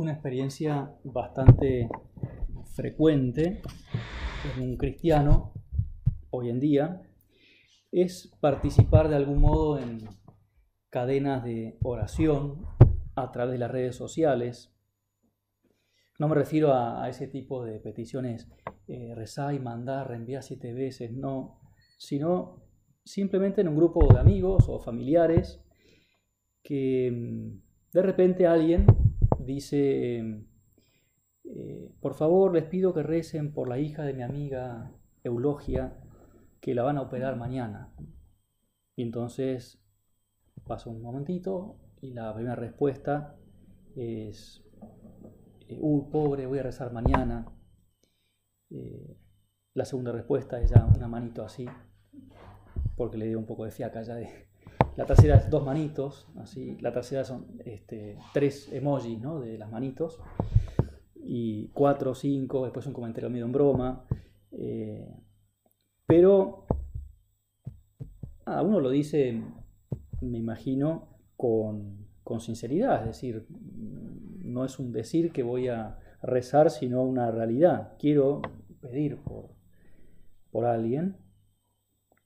una experiencia bastante frecuente en un cristiano hoy en día es participar de algún modo en cadenas de oración a través de las redes sociales. No me refiero a, ese tipo de peticiones, eh, rezar y mandar, reenviar siete veces, no, sino simplemente en un grupo de amigos o familiares que mm, de repente alguien dice, eh, por favor les pido que recen por la hija de mi amiga Eulogia, que la van a operar mañana. Y entonces pasa un momentito y la primera respuesta es, uh, pobre, voy a rezar mañana. Eh, la segunda respuesta es ya una manito así, porque le dio un poco de fiaca ya de, la tercera es dos manitos, así. La tercera son este, tres emojis ¿no? de las manitos. Y cuatro, cinco, después un comentario medio en broma. Eh, pero a uno lo dice, me imagino, con, con sinceridad. Es decir, no es un decir que voy a rezar, sino una realidad. Quiero pedir por, por alguien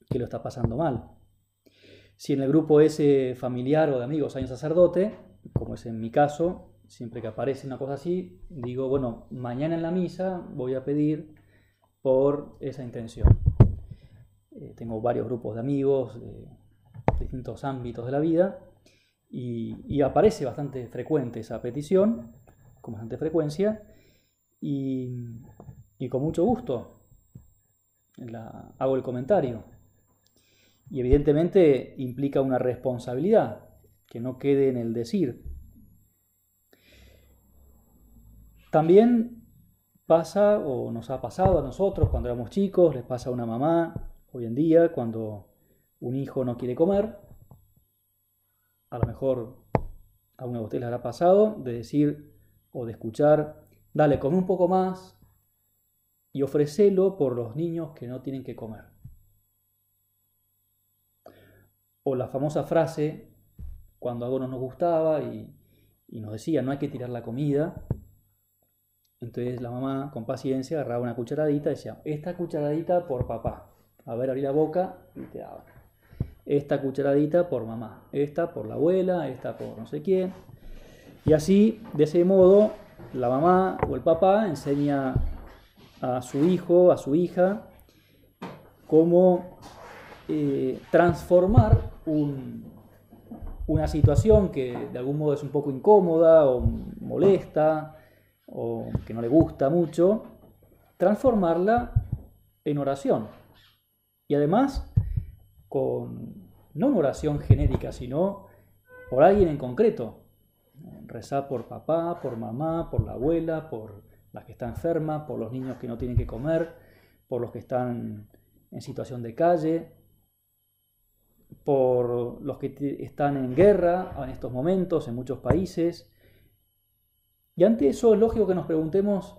que lo está pasando mal. Si en el grupo ese familiar o de amigos hay un sacerdote, como es en mi caso, siempre que aparece una cosa así, digo, bueno, mañana en la misa voy a pedir por esa intención. Eh, tengo varios grupos de amigos de distintos ámbitos de la vida y, aparece bastante frecuente esa petición, con bastante frecuencia, y, y con mucho gusto la, hago el comentario. Y evidentemente implica una responsabilidad, que no quede en el decir. También pasa o nos ha pasado a nosotros cuando éramos chicos, les pasa a una mamá hoy en día cuando un hijo no quiere comer. A lo mejor a uno de ustedes les habrá pasado de decir o de escuchar, dale, come un poco más y ofrecelo por los niños que no tienen que comer. O la famosa frase, cuando algo no nos gustaba y, nos decía, no hay que tirar la comida. Entonces la mamá, con paciencia, agarraba una cucharadita y decía, esta cucharadita por papá. A ver, abrí la boca y te daba. Esta cucharadita por mamá, esta por la abuela, esta por no sé quién. Y así, de ese modo, la mamá o el papá enseña a su hijo, a su hija, cómo eh, transformar una situación que de algún modo es un poco incómoda o molesta o que no le gusta mucho, transformarla en oración. Y además, con no una oración genérica, sino por alguien en concreto. Rezar por papá, por mamá, por la abuela, por la que está enferma, por los niños que no tienen que comer, por los que están en situación de calle, por los que están en guerra en estos momentos en muchos países. Y ante eso es lógico que nos preguntemos,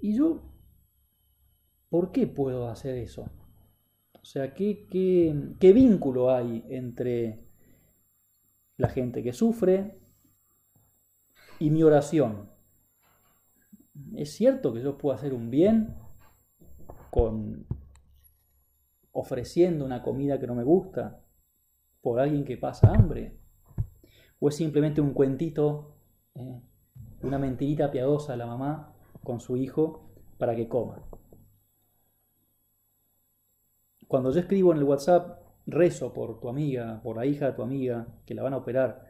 ¿y yo por qué puedo hacer eso? O sea, ¿qué, qué, vínculo hay entre la gente que sufre y mi oración? ¿Es cierto que yo puedo hacer un bien con ofreciendo una comida que no me gusta por alguien que pasa hambre? ¿O es simplemente un cuentito, eh, una mentirita piadosa de la mamá con su hijo para que coma? Cuando yo escribo en el WhatsApp, rezo por tu amiga, por la hija de tu amiga, que la van a operar,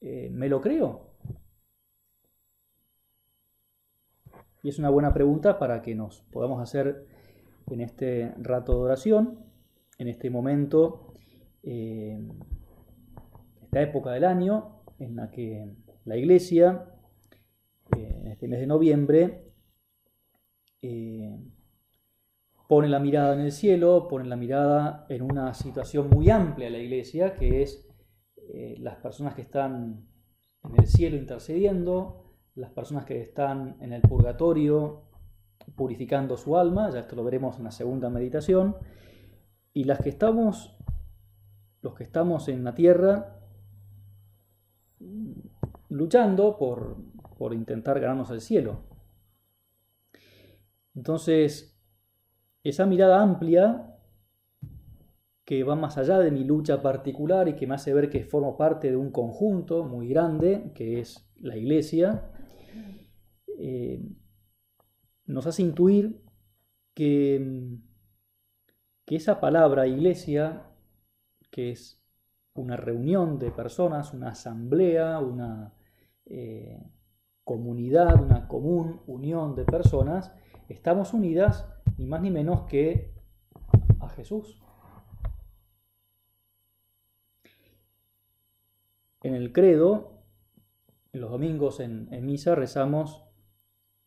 eh, ¿me lo creo? Y es una buena pregunta para que nos podamos hacer en este rato de oración, en este momento, eh, esta época del año en la que la iglesia, eh, en este mes de noviembre, eh, pone la mirada en el cielo, pone la mirada en una situación muy amplia de la iglesia, que es las personas que están en el cielo intercediendo, las personas que están en el purgatorio purificando su alma, ya esto lo veremos en la segunda meditación, y las que estamos, los que estamos en la tierra, luchando por, por intentar ganarnos el cielo. Entonces, esa mirada amplia que va más allá de mi lucha particular y que me hace ver que formo parte de un conjunto muy grande, que es la iglesia, eh, nos hace intuir que, que esa palabra iglesia, que es una reunión de personas, una asamblea, una eh, comunidad, una común unión de personas, estamos unidas ni más ni menos que a Jesús. En el credo, en los domingos en, en misa rezamos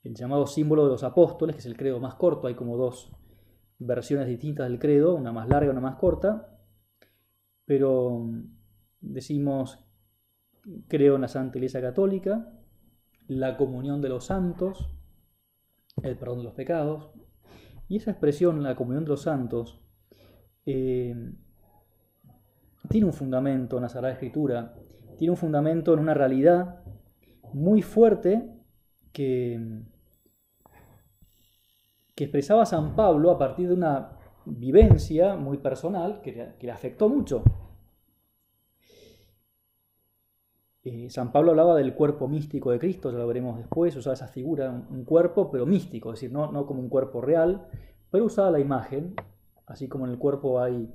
el llamado símbolo de los apóstoles, que es el credo más corto, hay como dos versiones distintas del credo, una más larga una más corta, pero decimos, creo en la Santa Iglesia Católica, la comunión de los santos, el perdón de los pecados, y esa expresión, la comunión de los santos, eh, tiene un fundamento en la Sagrada Escritura, tiene un fundamento en una realidad muy fuerte que, que expresaba San Pablo a partir de una vivencia muy personal que, le afectó mucho. Eh, San Pablo hablaba del cuerpo místico de Cristo, ya lo veremos después, usaba esa figura, un, cuerpo pero místico, es decir, no, no, como un cuerpo real, pero usaba la imagen, así como en el cuerpo hay,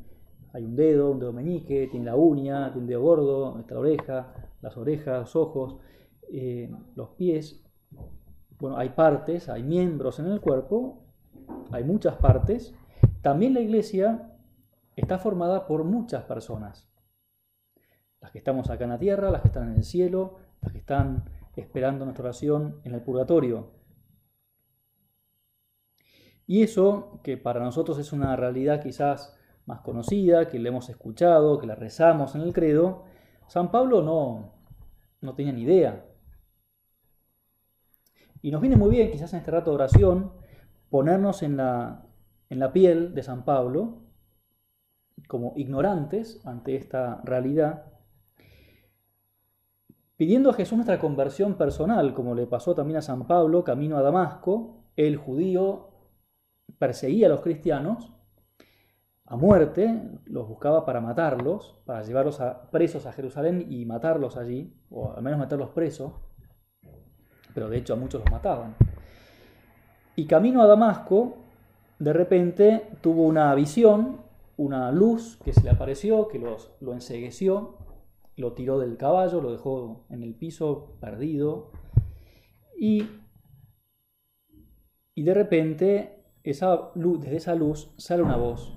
hay un dedo, un dedo meñique, tiene la uña, tiene un dedo gordo, la oreja, las orejas, los ojos, eh, los pies, bueno, hay partes, hay miembros en el cuerpo, hay muchas partes. También la iglesia está formada por muchas personas. Las que estamos acá en la tierra, las que están en el cielo, las que están esperando nuestra oración en el purgatorio. Y eso, que para nosotros es una realidad quizás más conocida, que le hemos escuchado, que la rezamos en el credo, San Pablo no, no tenía ni idea. Y nos viene muy bien, quizás en este rato de oración, ponernos en la, en la piel de San Pablo, como ignorantes ante esta realidad, pidiendo a Jesús nuestra conversión personal, como le pasó también a San Pablo, camino a Damasco, el judío perseguía a los cristianos a muerte, los buscaba para matarlos, para llevarlos a, presos a Jerusalén y matarlos allí, o al menos meterlos presos pero de hecho a muchos los mataban. Y camino a Damasco, de repente tuvo una visión, una luz que se le apareció, que los, lo ensegueció, lo tiró del caballo, lo dejó en el piso perdido, y, y de repente esa luz, desde esa luz sale una voz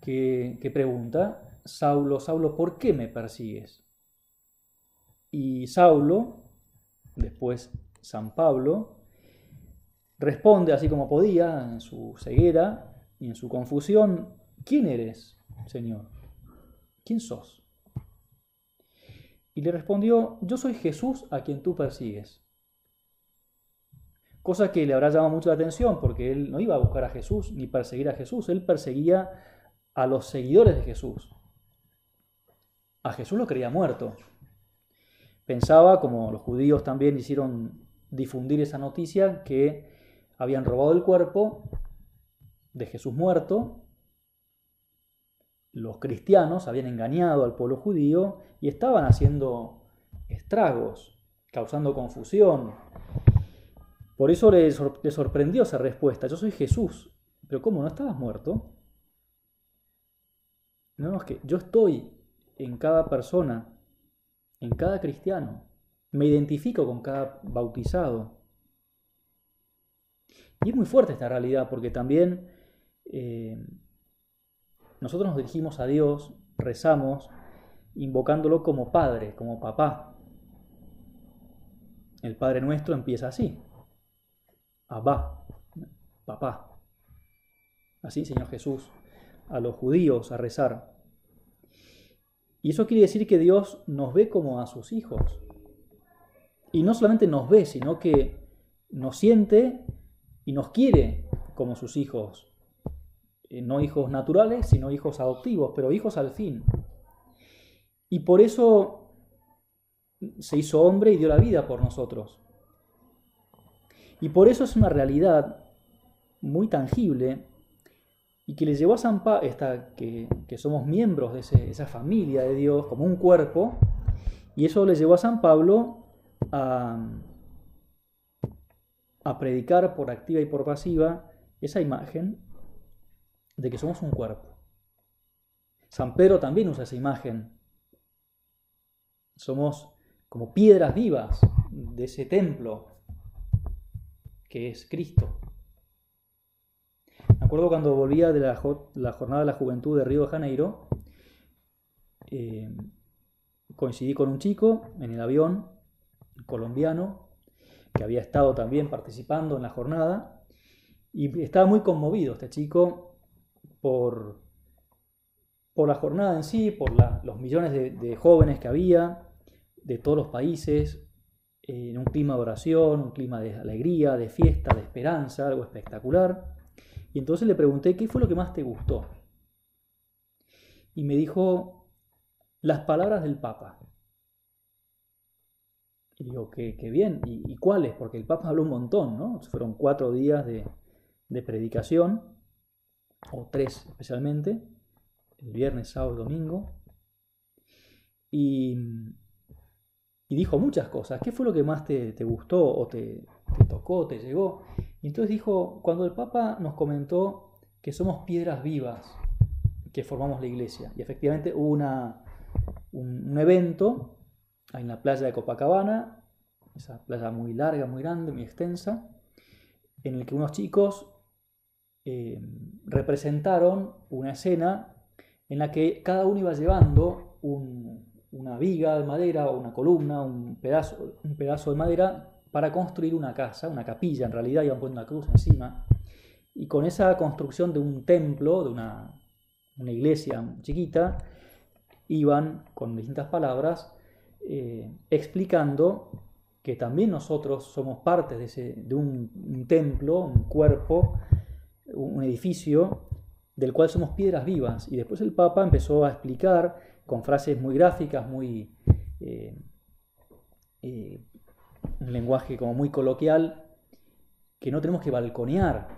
que, que pregunta, Saulo, Saulo, ¿por qué me persigues? Y Saulo, después San Pablo, responde así como podía en su ceguera y en su confusión, ¿quién eres, Señor? ¿Quién sos? Y le respondió, yo soy Jesús a quien tú persigues. Cosa que le habrá llamado mucho la atención porque él no iba a buscar a Jesús ni perseguir a Jesús, él perseguía a los seguidores de Jesús. A Jesús lo creía muerto, Pensaba, como los judíos también hicieron difundir esa noticia, que habían robado el cuerpo de Jesús muerto, los cristianos habían engañado al pueblo judío y estaban haciendo estragos, causando confusión. Por eso le, sorprendió esa respuesta, yo soy Jesús, pero ¿cómo no estabas muerto? No, es que yo estoy en cada persona en cada cristiano. Me identifico con cada bautizado. Y es muy fuerte esta realidad porque también eh, nosotros nos dirigimos a Dios, rezamos, invocándolo como Padre, como Papá. El Padre nuestro empieza así. Abba, Papá. Así, Señor Jesús, a los judíos a rezar. Y eso quiere decir que Dios nos ve como a sus hijos. Y no solamente nos ve, sino que nos siente y nos quiere como sus hijos. Eh, no hijos naturales, sino hijos adoptivos, pero hijos al fin. Y por eso se hizo hombre y dio la vida por nosotros. Y por eso es una realidad muy tangible y que le llevó a San Pablo, que, que, somos miembros de esa familia de Dios como un cuerpo, y eso le llevó a San Pablo a, a predicar por activa y por pasiva esa imagen de que somos un cuerpo. San Pedro también usa esa imagen. Somos como piedras vivas de ese templo que es Cristo. Me acuerdo cuando volvía de la, jornada de la juventud de Río de Janeiro, eh, coincidí con un chico en el avión colombiano que había estado también participando en la jornada y estaba muy conmovido este chico por, por la jornada en sí, por los millones de, jóvenes que había de todos los países, en un clima de oración, un clima de alegría, de fiesta, de esperanza, algo espectacular. Y entonces le pregunté, ¿qué fue lo que más te gustó? Y me dijo, las palabras del Papa. Y digo, qué, bien, ¿Y, cuáles? Porque el Papa habló un montón, ¿no? Fueron cuatro días de, de predicación, o tres especialmente, el viernes, sábado, domingo. Y, y dijo muchas cosas. ¿Qué fue lo que más te, gustó o te, tocó, te llegó? Y entonces dijo, cuando el Papa nos comentó que somos piedras vivas que formamos la iglesia. Y efectivamente hubo una, un, evento en la playa de Copacabana, esa playa muy larga, muy grande, muy extensa, en el que unos chicos eh, representaron una escena en la que cada uno iba llevando una viga de madera o una columna, un pedazo, un pedazo de madera para construir una casa, una capilla en realidad, iban poniendo una cruz encima. Y con esa construcción de un templo, de una, iglesia chiquita, iban con distintas palabras eh, explicando que también nosotros somos parte de, un, templo, un cuerpo, un edificio del cual somos piedras vivas. Y después el Papa empezó a explicar con frases muy gráficas, muy... Eh, eh, un lenguaje como muy coloquial, que no tenemos que balconear.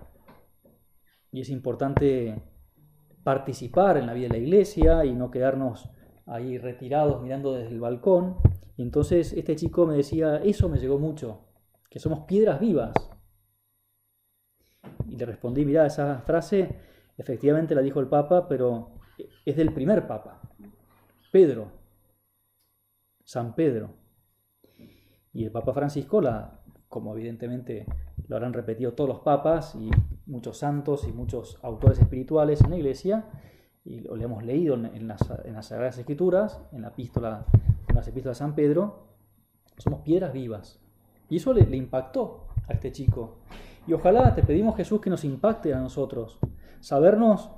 Y es importante participar en la vida de la iglesia y no quedarnos ahí retirados mirando desde el balcón. Y entonces este chico me decía, eso me llegó mucho, que somos piedras vivas. Y le respondí, mira, esa frase Efectivamente la dijo el Papa, pero es del primer Papa, Pedro, San Pedro. Y el Papa Francisco, la, como evidentemente lo habrán repetido todos los papas y muchos santos y muchos autores espirituales en la iglesia, y lo, hemos leído en, las, Sagradas Escrituras, en la epístola, en las epístolas de San Pedro, somos piedras vivas. Y eso le, impactó a este chico. Y ojalá te pedimos Jesús que nos impacte a nosotros, sabernos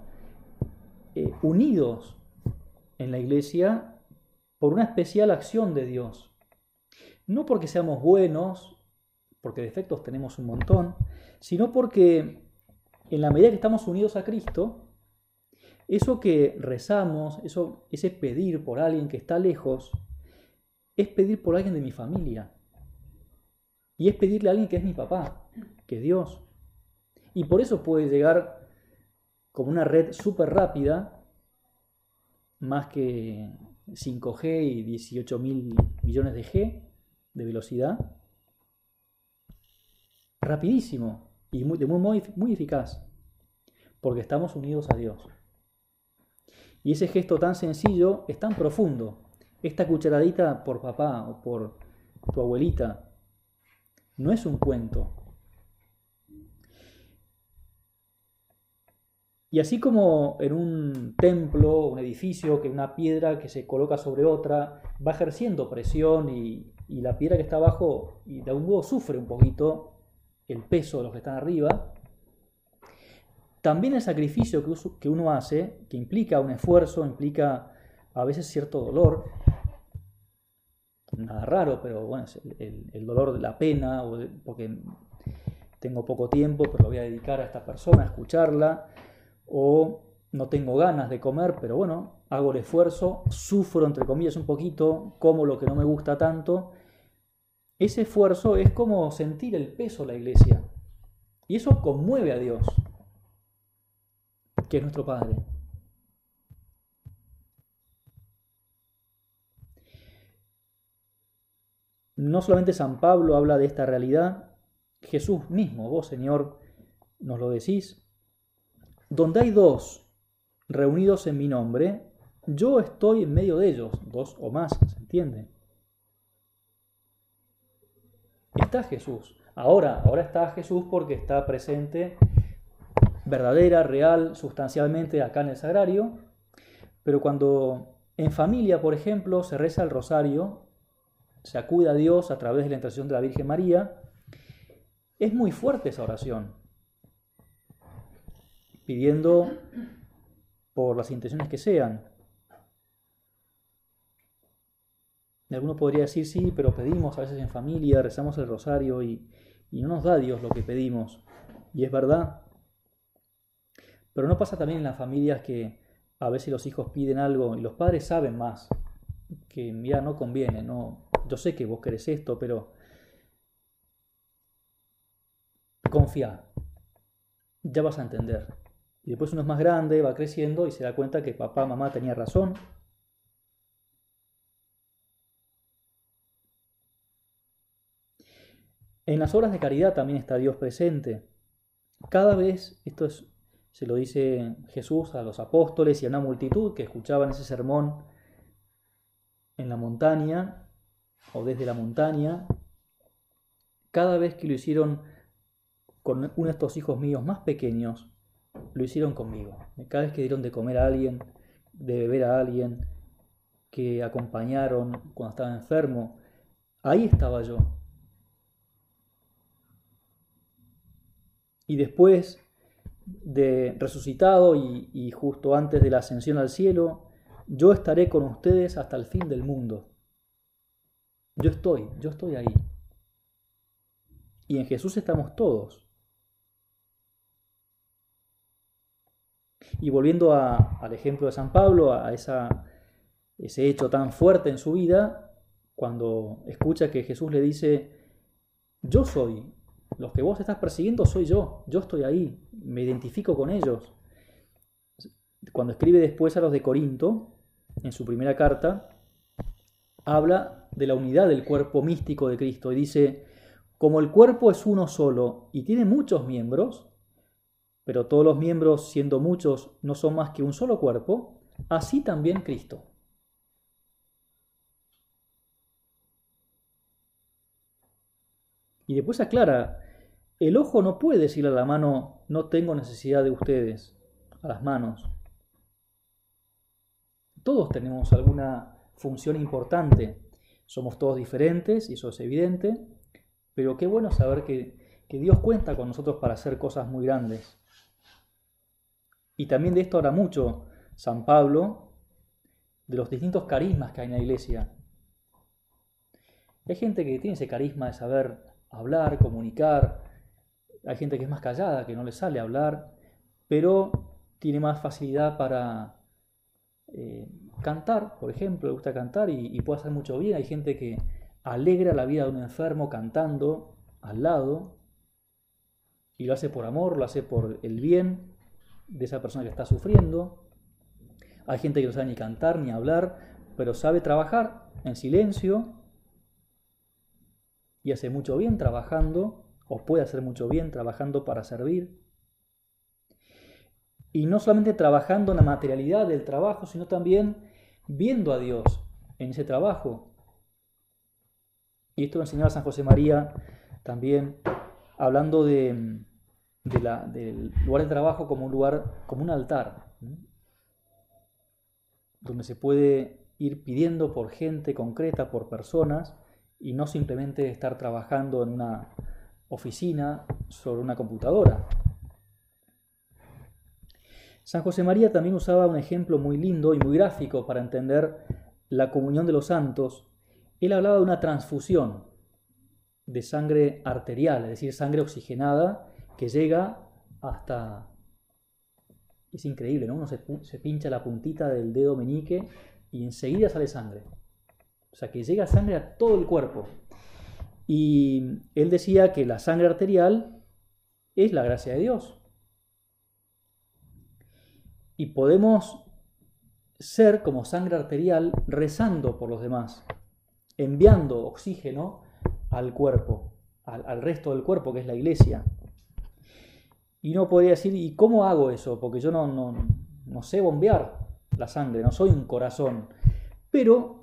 eh, unidos en la iglesia por una especial acción de Dios. No porque seamos buenos, porque defectos tenemos un montón, sino porque en la medida que estamos unidos a Cristo, eso que rezamos, eso, ese pedir por alguien que está lejos, es pedir por alguien de mi familia. Y es pedirle a alguien que es mi papá, que es Dios. Y por eso puede llegar como una red súper rápida, más que 5G y 18 mil millones de G de velocidad, rapidísimo y muy, muy, muy eficaz, porque estamos unidos a Dios. Y ese gesto tan sencillo es tan profundo. Esta cucharadita por papá o por tu abuelita no es un cuento, Y así como en un templo, un edificio, que una piedra que se coloca sobre otra va ejerciendo presión y, la piedra que está abajo y de algún modo sufre un poquito el peso de los que están arriba, también el sacrificio que uno hace, que implica un esfuerzo, implica a veces cierto dolor, nada raro, pero bueno, es el, dolor de la pena, porque tengo poco tiempo, pero lo voy a dedicar a esta persona, a escucharla, o no tengo ganas de comer, pero bueno, hago el esfuerzo, sufro entre comillas un poquito, como lo que no me gusta tanto, ese esfuerzo es como sentir el peso de la iglesia. Y eso conmueve a Dios, que es nuestro Padre. No solamente San Pablo habla de esta realidad, Jesús mismo, vos Señor, nos lo decís. Donde hay dos reunidos en mi nombre, yo estoy en medio de ellos, dos o más, ¿se entiende? Está Jesús. Ahora, ahora está Jesús porque está presente verdadera, real, sustancialmente acá en el sagrario, pero cuando en familia, por ejemplo, se reza el rosario, se acude a Dios a través de la intercesión de la Virgen María, es muy fuerte esa oración, pidiendo por las intenciones que sean. Alguno podría decir, sí, pero pedimos a veces en familia, rezamos el rosario y, y no nos da Dios lo que pedimos. Y es verdad. Pero no pasa también en las familias que a veces los hijos piden algo y los padres saben más, que mira, no conviene, no, yo sé que vos querés esto, pero confía, ya vas a entender. Y después uno es más grande, va creciendo y se da cuenta que papá, mamá tenía razón. En las obras de caridad también está Dios presente. Cada vez, esto se lo dice Jesús a los apóstoles y a una multitud que escuchaban ese sermón en la montaña, o desde la montaña, cada vez que lo hicieron con uno de estos hijos míos más pequeños, lo hicieron conmigo. Cada vez que dieron de comer a alguien, de beber a alguien, que acompañaron cuando estaba enfermo, ahí estaba yo. Y después de resucitado y, justo antes de la ascensión al cielo, yo estaré con ustedes hasta el fin del mundo. Yo estoy, yo estoy ahí. Y en Jesús estamos todos. Y volviendo al ejemplo de San Pablo, a esa, ese hecho tan fuerte en su vida, cuando escucha que Jesús le dice, yo soy, los que vos estás persiguiendo soy yo, yo estoy ahí, me identifico con ellos. Cuando escribe después a los de Corinto, en su primera carta, habla de la unidad del cuerpo místico de Cristo y dice, como el cuerpo es uno solo y tiene muchos miembros, pero todos los miembros, siendo muchos, no son más que un solo cuerpo, así también Cristo. Y después aclara, el ojo no puede decirle a la mano, no tengo necesidad de ustedes, a las manos. Todos tenemos alguna función importante. Somos todos diferentes y eso es evidente, pero qué bueno saber que, Dios cuenta con nosotros para hacer cosas muy grandes. Y también de esto habla mucho San Pablo, de los distintos carismas que hay en la iglesia. Hay gente que tiene ese carisma de saber hablar, comunicar, hay gente que es más callada, que no le sale hablar, pero tiene más facilidad para eh, cantar, por ejemplo, le gusta cantar y, puede hacer mucho bien. Hay gente que alegra la vida de un enfermo cantando al lado y lo hace por amor, lo hace por el bien de esa persona que está sufriendo. Hay gente que no sabe ni cantar ni hablar, pero sabe trabajar en silencio y hace mucho bien trabajando, o puede hacer mucho bien trabajando para servir. Y no solamente trabajando en la materialidad del trabajo, sino también viendo a Dios en ese trabajo. Y esto lo enseñaba San José María también, hablando de, del lugar de trabajo como un lugar, como un altar, donde se puede ir pidiendo por gente concreta, por personas, y no simplemente estar trabajando en una oficina sobre una computadora. San José María también usaba un ejemplo muy lindo y muy gráfico para entender la comunión de los santos. Él hablaba de una transfusión de sangre arterial, es decir, sangre oxigenada que llega hasta... Es increíble, ¿no? Uno se, pincha la puntita del dedo meñique y enseguida sale sangre. O sea, que llega sangre a todo el cuerpo. Y él decía que la sangre arterial es la gracia de Dios. Y podemos ser como sangre arterial rezando por los demás, enviando oxígeno al cuerpo, al, resto del cuerpo que es la iglesia. Y no podría decir, ¿y cómo hago eso? Porque yo no, no, sé bombear la sangre, no soy un corazón. Pero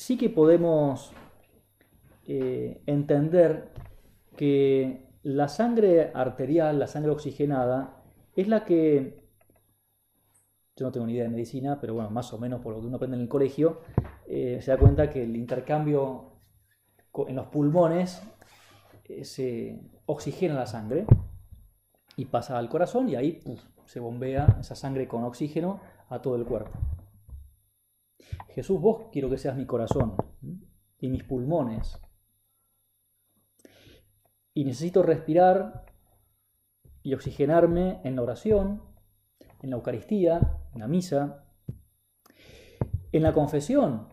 sí que podemos eh, entender que la sangre arterial, la sangre oxigenada, es la que, yo no tengo ni idea de medicina, pero bueno, más o menos por lo que uno aprende en el colegio, eh, se da cuenta que el intercambio en los pulmones eh, se oxigena la sangre y pasa al corazón y ahí se bombea esa sangre con oxígeno a todo el cuerpo. Jesús, vos quiero que seas mi corazón y mis pulmones. Y necesito respirar y oxigenarme en la oración, en la Eucaristía, en la misa, en la confesión,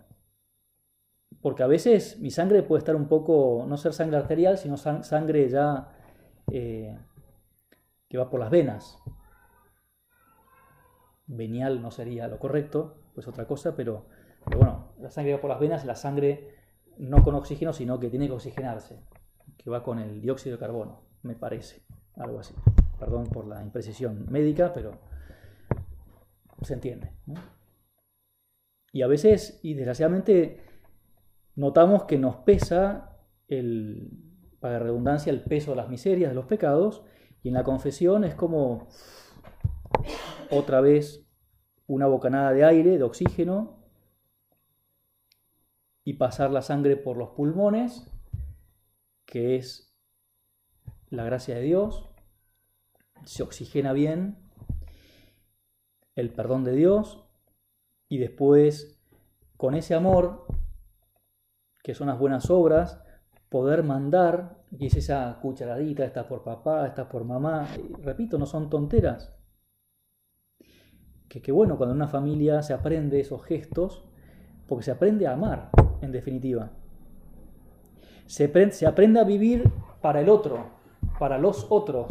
porque a veces mi sangre puede estar un poco, no ser sangre arterial, sino sangre ya eh, que va por las venas. Venial no sería lo correcto, pues otra cosa, pero, bueno, la sangre va por las venas, la sangre no con oxígeno, sino que tiene que oxigenarse, que va con el dióxido de carbono, me parece, algo así. Perdón por la imprecisión médica, pero se entiende. Y a veces, y desgraciadamente, notamos que nos pesa, el, para redundancia, el peso de las miserias, de los pecados, y en la confesión es como otra vez una bocanada de aire, de oxígeno, y pasar la sangre por los pulmones, que es la gracia de Dios, se oxigena bien, el perdón de Dios, y después con ese amor que son las buenas obras, poder mandar, y es esa cucharadita, está por papá, está por mamá, repito, no son tonteras. Que, qué bueno cuando en una familia se aprende esos gestos, porque se aprende a amar, en definitiva. Se, aprende a vivir para el otro, para los otros.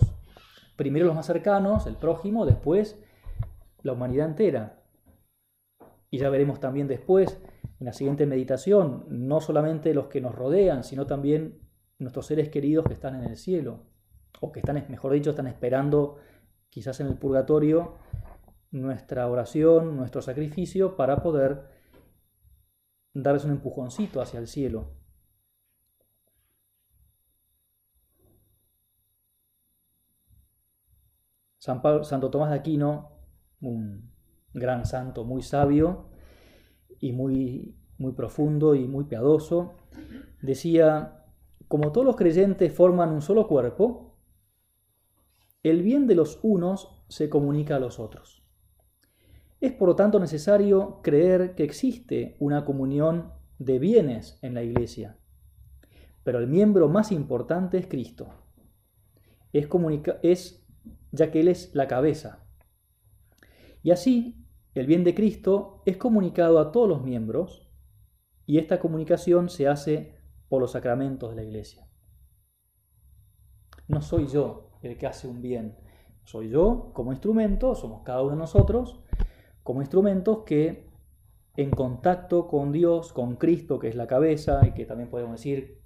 Primero los más cercanos, el prójimo, después la humanidad entera. Y ya veremos también después en la siguiente meditación, no solamente los que nos rodean, sino también nuestros seres queridos que están en el cielo, o que están, mejor dicho, están esperando quizás en el purgatorio nuestra oración, nuestro sacrificio para poder darles un empujoncito hacia el cielo. San Santo Tomás de Aquino, un gran santo muy sabio, y muy, muy profundo y muy piadoso, decía, como todos los creyentes forman un solo cuerpo, el bien de los unos se comunica a los otros. Es por lo tanto necesario creer que existe una comunión de bienes en la Iglesia, pero el miembro más importante es Cristo. Es, es ya que Él es la cabeza. Y así el bien de Cristo es comunicado a todos los miembros y esta comunicación se hace por los sacramentos de la iglesia. No soy yo el que hace un bien, soy yo como instrumento, somos cada uno de nosotros, como instrumentos que en contacto con Dios, con Cristo, que es la cabeza, y que también podemos decir,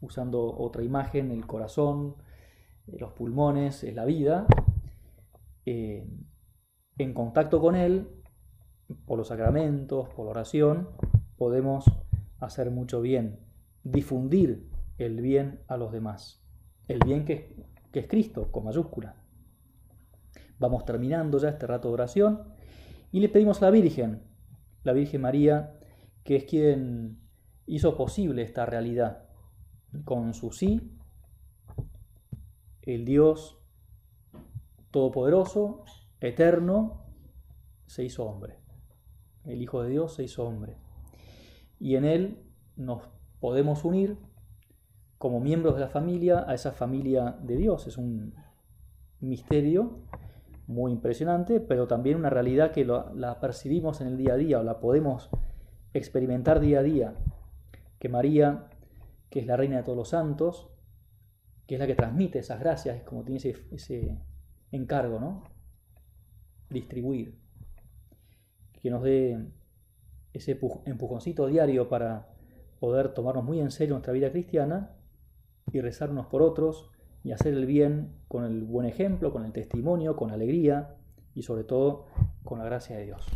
usando otra imagen, el corazón, los pulmones, es la vida, eh, en contacto con Él por los sacramentos, por la oración, podemos hacer mucho bien, difundir el bien a los demás, el bien que, es Cristo, con mayúscula. Vamos terminando ya este rato de oración y le pedimos a la Virgen, la Virgen María, que es quien hizo posible esta realidad. Con su sí, el Dios Todopoderoso, Eterno, se hizo hombre el Hijo de Dios se hizo hombre. Y en Él nos podemos unir como miembros de la familia a esa familia de Dios. Es un misterio muy impresionante, pero también una realidad que la percibimos en el día a día o la podemos experimentar día a día. Que María que es la reina de todos los santos, que es la que transmite esas gracias, es como tiene ese, ese encargo, ¿no? Distribuir. Que nos dé ese empujoncito diario para poder tomarnos muy en serio nuestra vida cristiana y rezar unos por otros y hacer el bien con el buen ejemplo, con el testimonio, con alegría y sobre todo con la gracia de Dios.